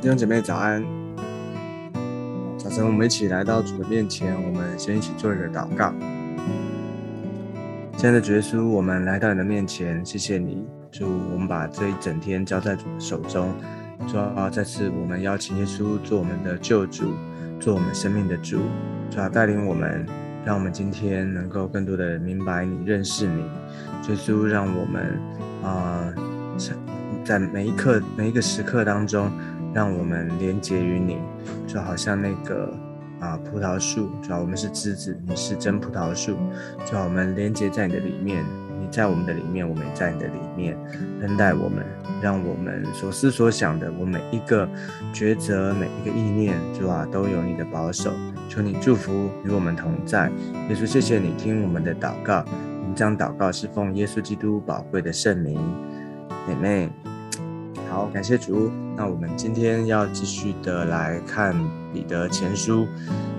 弟兄姐妹早安。早晨，我们一起来到主的面前，我们先一起做一个祷告。亲爱的主耶稣，我们来到你的面前，谢谢你，主，我们把这一整天交在主的手中。主啊，再次我们邀请耶稣做我们的救主，做我们生命的主，主啊，带领我们，让我们今天能够更多的明白你、认识你。耶稣，让我们啊，在每一刻、每一个时刻当中。让我们连接于你，就好像那个啊葡萄树，主要我们是枝子，你是真葡萄树，就好我们连接在你的里面，你在我们的里面，我们也在你的里面，恩待我们，让我们所思所想的，我每一个抉择，每一个意念，主啊，都有你的保守，求你祝福与我们同在。耶稣，谢谢你听我们的祷告，我们将祷告是奉耶稣基督宝贵的圣名，姐妹。好，感谢主。那我们今天要继续的来看彼得前书。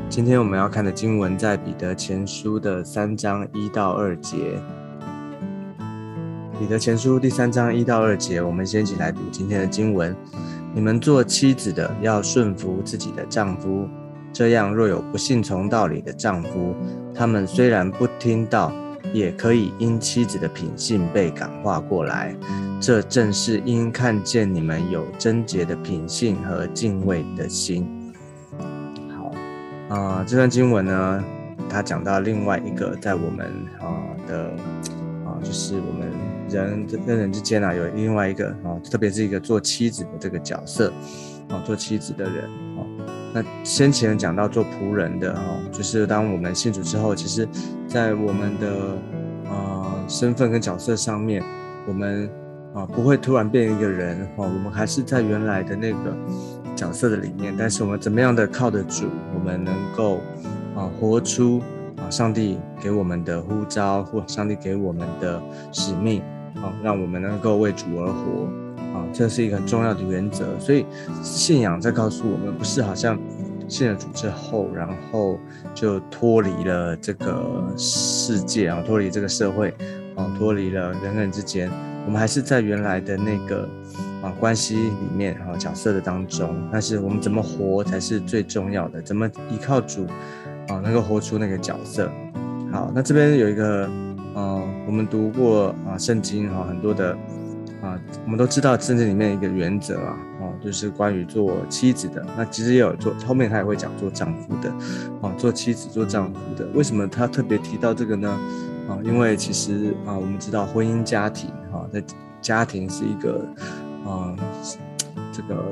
今天我们要看的经文在彼得前书的三章一到二节。彼得前书第三章一到二节，我们先一起来读今天的经文。你们做妻子的要顺服自己的丈夫，这样若有不信从道理的丈夫，他们虽然不听道。也可以因妻子的品性被感化过来，这正是因看见你们有贞洁的品性和敬畏的心。好，啊，这段经文呢，它讲到另外一个在我们啊的啊，就是我们人跟人之间啊，有另外一个啊，特别是一个做妻子的这个角色啊，做妻子的人啊。那先前讲到做仆人的哈，就是当我们信主之后，其实，在我们的呃身份跟角色上面，我们啊不会突然变一个人哈，我们还是在原来的那个角色的里面。但是我们怎么样的靠得住，我们能够啊活出啊上帝给我们的呼召或上帝给我们的使命啊，让我们能够为主而活。啊，这是一个很重要的原则，所以信仰在告诉我们，不是好像信了主之后，然后就脱离了这个世界啊，脱离这个社会啊，脱离了人跟人之间，我们还是在原来的那个啊关系里面啊角色的当中，但是我们怎么活才是最重要的，怎么依靠主啊，能够活出那个角色。好，那这边有一个，嗯，我们读过啊圣经哈，很多的。啊，我们都知道圣经里面一个原则啊，哦，就是关于做妻子的。那其实也有做后面他也会讲做丈夫的，啊，做妻子做丈夫的。为什么他特别提到这个呢？啊，因为其实啊，我们知道婚姻家庭哈，在家庭是一个啊，这个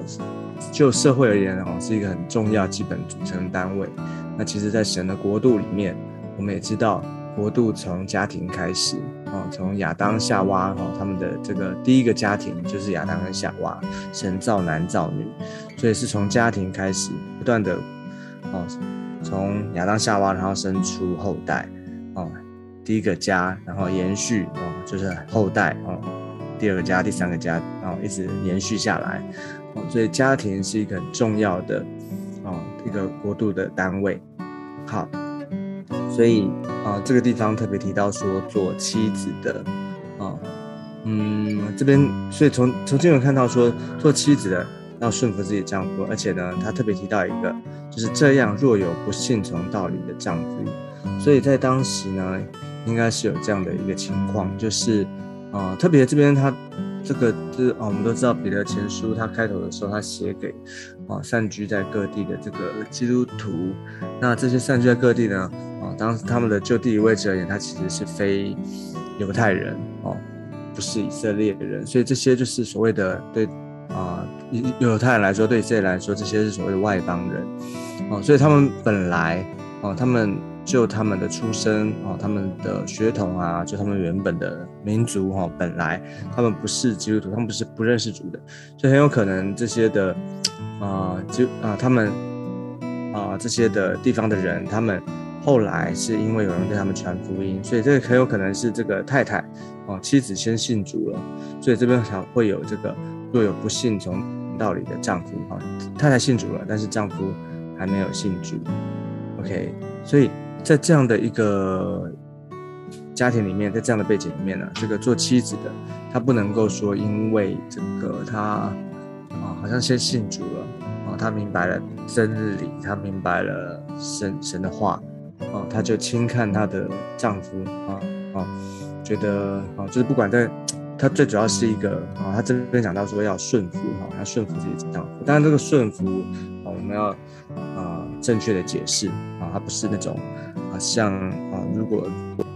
就社会而言啊，是一个很重要基本组成单位。那其实，在神的国度里面，我们也知道。国度从家庭开始，哦，从亚当夏娃，哦，他们的这个第一个家庭就是亚当跟夏娃，神造男造女，所以是从家庭开始，不断的，哦，从亚当夏娃，然后生出后代，哦，第一个家，然后延续，哦，就是后代，哦，第二个家，第三个家，然后一直延续下来，哦，所以家庭是一个很重要的，哦，一个国度的单位，好。所以啊，这个地方特别提到说做妻子的啊，嗯，这边所以从从经文看到说做妻子的要顺服自己丈夫，而且呢，他特别提到一个就是这样，若有不信从道理的丈夫，所以在当时呢，应该是有这样的一个情况，就是啊，特别这边他这个就是啊，我们都知道彼得前书他开头的时候，他写给啊散居在各地的这个基督徒，那这些散居在各地呢。啊，当他们的就地理位置而言，他其实是非犹太人哦，不是以色列人，所以这些就是所谓的对啊，犹太人来说，对以色列来说，这些是所谓的外邦人哦，所以他们本来哦，他们就他们的出身哦，他们的血统啊，就他们原本的民族哈，本来他们不是基督徒，他们不是不认识主的，所以很有可能这些的啊，就啊，他们啊这些的地方的人，他们。后来是因为有人对他们传福音，所以这个很有可能是这个太太哦，妻子先信主了，所以这边才会有这个若有不信从道理的丈夫啊，太太信主了，但是丈夫还没有信主。OK，所以在这样的一个家庭里面，在这样的背景里面呢，这个做妻子的她不能够说因为这个她啊啊，好像先信主了啊，他明白了真理，他明白了神神的话啊，她就轻看她的丈夫啊啊，觉得啊，就是不管在，她最主要是一个啊，她这边讲到说要顺服哈，要顺服自己的丈夫，当然这个顺服啊，我们要啊正确的解释啊，它不是那种啊像啊如果。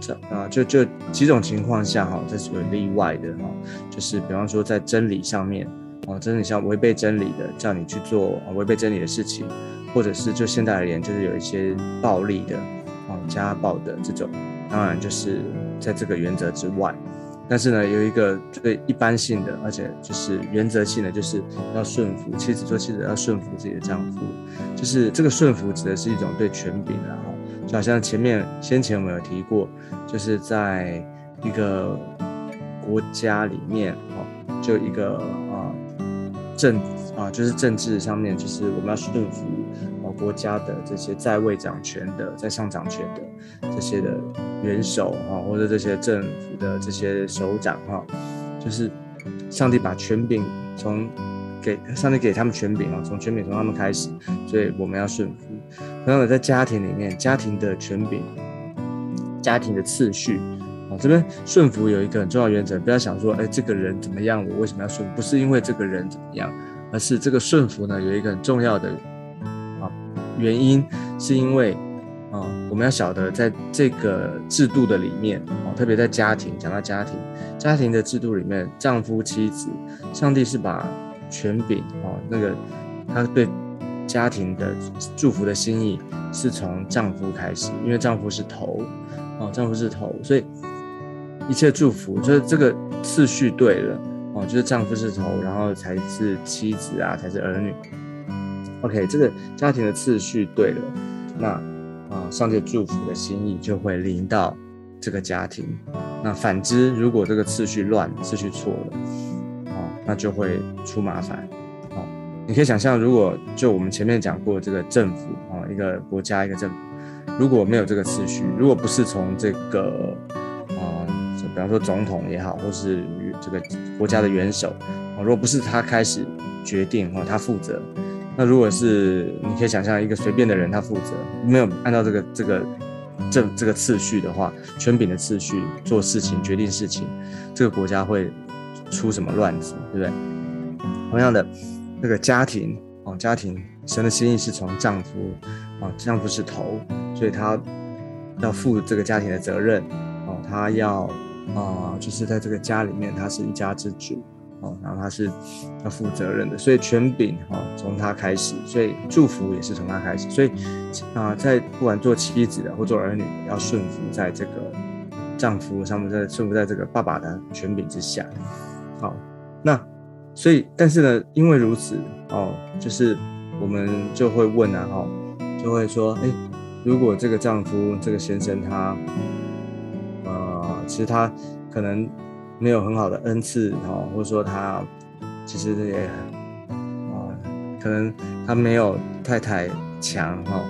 这啊，就就几种情况下哈，这是有例外的哈，就是比方说在真理上面哦，真理上违背真理的，叫你去做违背真理的事情，或者是就现在而言，就是有一些暴力的哦，家暴的这种，当然就是在这个原则之外。但是呢，有一个最一般性的，而且就是原则性的，就是要顺服妻子做妻子要顺服自己的丈夫，就是这个顺服指的是一种对权柄的哈。就好像前面先前我们有提过，就是在一个国家里面，哦，就一个啊政府啊，就是政治上面，就是我们要顺服啊国家的这些在位掌权的、在上掌权的这些的元首哈，或者这些政府的这些首长哈，就是上帝把权柄从。给上帝给他们权柄啊，从权柄从他们开始，所以我们要顺服。同样的，在家庭里面，家庭的权柄、家庭的次序啊，这边顺服有一个很重要原则，不要想说，哎，这个人怎么样，我为什么要顺？不是因为这个人怎么样，而是这个顺服呢，有一个很重要的啊原因，是因为啊，我们要晓得在这个制度的里面啊，特别在家庭，讲到家庭，家庭的制度里面，丈夫、妻子，上帝是把。权柄啊，那个他对家庭的祝福的心意是从丈夫开始，因为丈夫是头啊，丈夫是头，所以一切祝福就是这个次序对了哦，就是丈夫是头，然后才是妻子啊，才是儿女。OK，这个家庭的次序对了，那啊，上帝祝福的心意就会临到这个家庭。那反之，如果这个次序乱，次序错了。啊那就会出麻烦，哦，你可以想象，如果就我们前面讲过这个政府啊，一个国家一个政府，如果没有这个次序，如果不是从这个啊，比方说总统也好，或是这个国家的元首啊，如果不是他开始决定哦，他负责，那如果是你可以想象一个随便的人他负责，没有按照这个这个这这个次序的话，权柄的次序做事情决定事情，这个国家会。出什么乱子，对不对？同样的，那个家庭哦，家庭神的心意是从丈夫哦，丈夫是头，所以他要负这个家庭的责任哦，他要啊，就是在这个家里面，他是一家之主哦，然后他是要负责任的，所以权柄哦从他开始，所以祝福也是从他开始，所以啊，在不管做妻子的或做儿女，要顺服在这个丈夫上面，在顺服在这个爸爸的权柄之下。好，那所以，但是呢，因为如此哦，就是我们就会问啊，哈，就会说，哎，如果这个丈夫这个先生他，其实他可能没有很好的恩赐，哈，或者说他其实也，啊，可能他没有太太强，哈，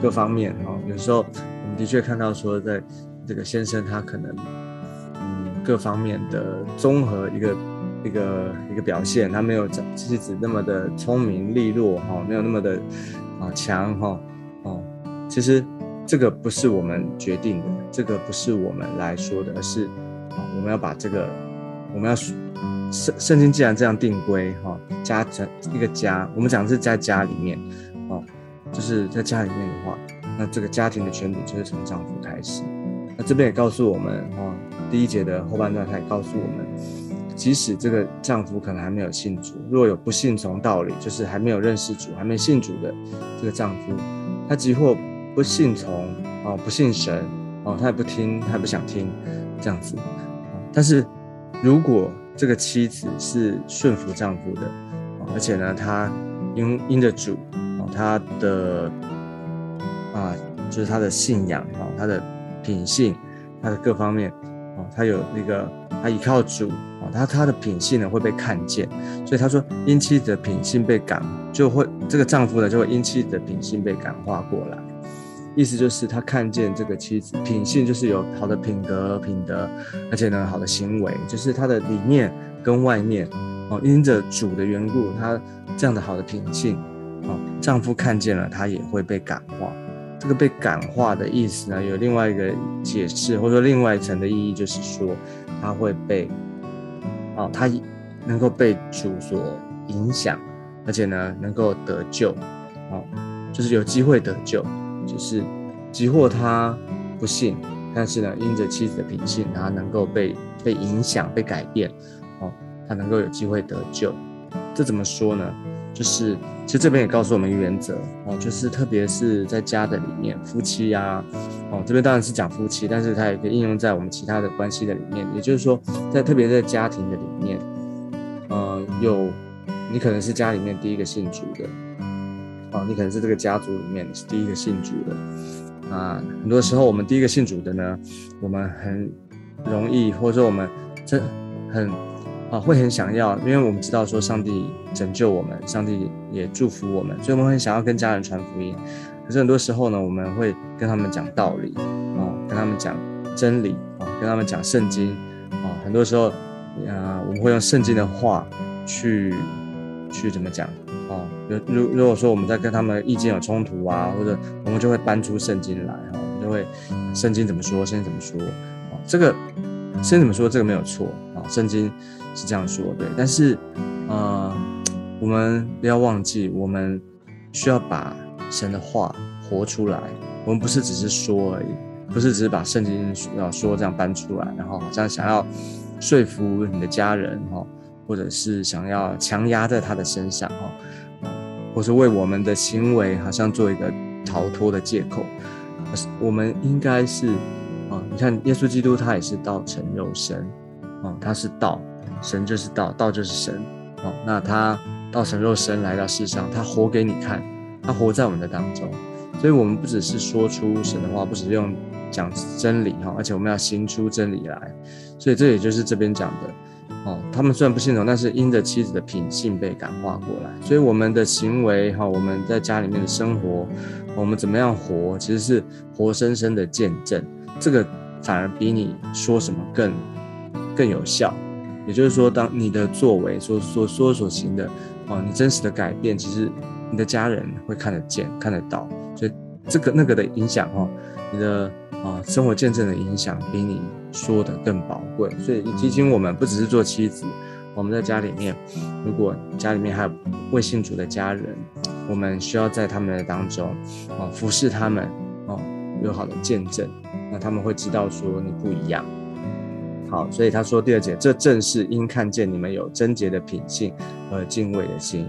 各方面，哈，有时候我们的确看到说，在这个先生他可能。嗯各方面的综合一个一个一个表现，他没有妻子那么的聪明利落哈，没有那么的啊强哈哦，其实这个不是我们决定的，这个不是我们来说的，而是啊我们要把这个我们要圣圣经既然这样定规哈，家成一个家，我们讲的是在家里面哦，就是在家里面的话，那这个家庭的权柄就是从丈夫开始，那这边也告诉我们哦。第一节的后半段，他也告诉我们，即使这个丈夫可能还没有信主，若有不信从道理，就是还没有认识主、还没信主的这个丈夫，他即或不信从啊，不信神哦，他也不听，他也不想听这样子。但是如果这个妻子是顺服丈夫的，而且呢，她因因着主啊，她的啊，就是他的信仰啊，他的品性，他的各方面啊。他有那个，他依靠主啊，他他的品性呢会被看见，所以他说因妻子的品性被感，就会这个丈夫呢就会因妻子的品性被感化过来，意思就是他看见这个妻子品性就是有好的品格品德，而且呢好的行为，就是他的里面跟外面哦，因着主的缘故，她这样的好的品性，哦，丈夫看见了，她也会被感化。这个被感化的意思呢，有另外一个解释，或者说另外一层的意义，就是说，她会被，哦，她能够被主所影响，而且呢，能够得救，哦，就是有机会得救，就是即或他不信，但是呢，因着妻子的品性，他能够被被影响、被改变，哦，他能够有机会得救。这怎么说呢？就是其实这边也告诉我们一个原则哦，就是特别是在家的里面，夫妻呀，哦，这边当然是讲夫妻，但是它也可以应用在我们其他的关系的里面。也就是说，在特别在家庭的里面，呃，有你可能是家里面第一个信主的，哦，你可能是这个家族里面你是第一个信主的啊。很多时候我们第一个信主的呢，我们很容易，或者说我们这很。啊，会很想要，因为我们知道说上帝拯救我们，上帝也祝福我们，所以我们很想要跟家人传福音。可是很多时候呢，我们会跟他们讲道理，啊，跟他们讲真理，啊，跟他们讲圣经，啊，很多时候，啊，我们会用圣经的话去去怎么讲，如如果说我们在跟他们意见有冲突啊，或者我们就会搬出圣经来，哈，我们就会圣经怎么说，圣经怎么说，啊，这个圣经怎么说，这个没有错，啊，圣经。是这样说，对，但是，呃，我们不要忘记，我们需要把神的话活出来。我们不是只是说而已，不是只是把圣经要说这样搬出来，然后好像想要说服你的家人哈，或者是想要强压在他的身上哈，或是为我们的行为好像做一个逃脱的借口。我们应该是啊，你看耶稣基督他也是道成肉身啊，他是道。神就是道，道就是神，啊，那他道成肉身来到世上，他活给你看，他活在我们的当中，所以我们不只是说出神的话，不只是用讲真理哈，而且我们要行出真理来，所以这也就是这边讲的，哦，他们虽然不信从，但是因着妻子的品性被感化过来，所以我们的行为哈，我们在家里面的生活，我们怎么样活，其实是活生生的见证，这个反而比你说什么更更有效。也就是说，当你的作为所所说所行的，哦，你真实的改变，其实你的家人会看得见、看得到，所以这个那个的影响，哈，你的啊生活见证的影响，比你说的更宝贵。所以提醒我们，不只是做妻子，我们在家里面，如果家里面还有未信主的家人，我们需要在他们的当中，啊，服侍他们，哦，有好的见证，那他们会知道说你不一样。好，所以他说第二节，这正是因看见你们有贞洁的品性和敬畏的心，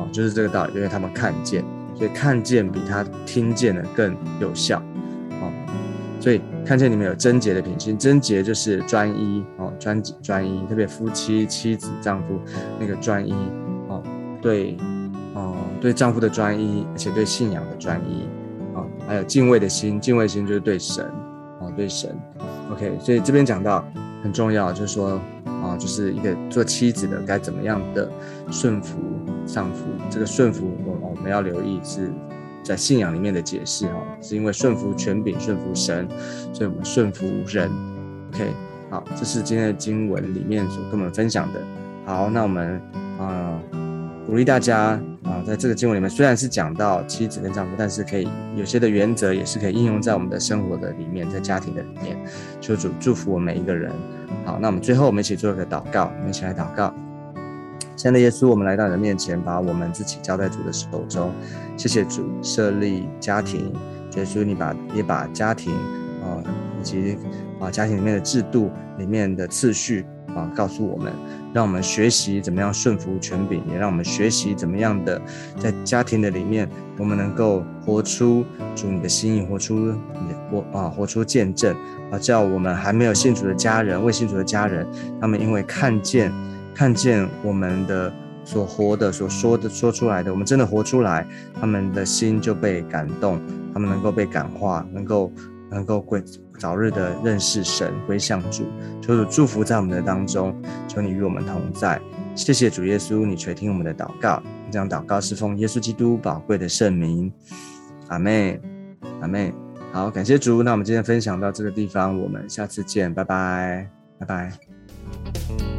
哦，就是这个道理，因为他们看见，所以看见比他听见的更有效，哦，所以看见你们有贞洁的品性，贞洁就是专一，哦，专专一，特别夫妻、妻子、丈夫那个专一，哦，对，哦，对丈夫的专一，而且对信仰的专一，啊，还有敬畏的心，敬畏心就是对神，哦，对神，OK，所以这边讲到。很重要，就是说啊，就是一个做妻子的该怎么样的顺服丈夫。这个顺服，我我们要留意是在信仰里面的解释哈，是因为顺服权柄、顺服神，所以我们顺服人。OK，好，这是今天的经文里面所跟我们分享的。好，那我们啊。鼓励大家啊，在这个经文里面，虽然是讲到妻子跟丈夫，但是可以有些的原则也是可以应用在我们的生活的里面，在家庭的里面。求主祝福我们每一个人。好，那我们最后我们一起做一个祷告，我们一起来祷告。亲爱的耶稣，我们来到你的面前，把我们自己交在主的手中。谢谢主设立家庭，耶稣你把也把家庭啊以及啊家庭里面的制度里面的次序。啊，告诉我们，让我们学习怎么样顺服权柄，也让我们学习怎么样的在家庭的里面，我们能够活出主你的心意，活出你活啊，活出见证啊，叫我们还没有信主的家人、未信主的家人，他们因为看见看见我们的所活的、所说的、说出来的，我们真的活出来，他们的心就被感动，他们能够被感化，能够能够归。早日的认识神，归向主，求主祝福在我们的当中，求你与我们同在。谢谢主耶稣，你垂听我们的祷告，这样祷告是奉耶稣基督宝贵的圣名。阿妹，阿妹，好，感谢主。那我们今天分享到这个地方，我们下次见，拜拜，拜拜。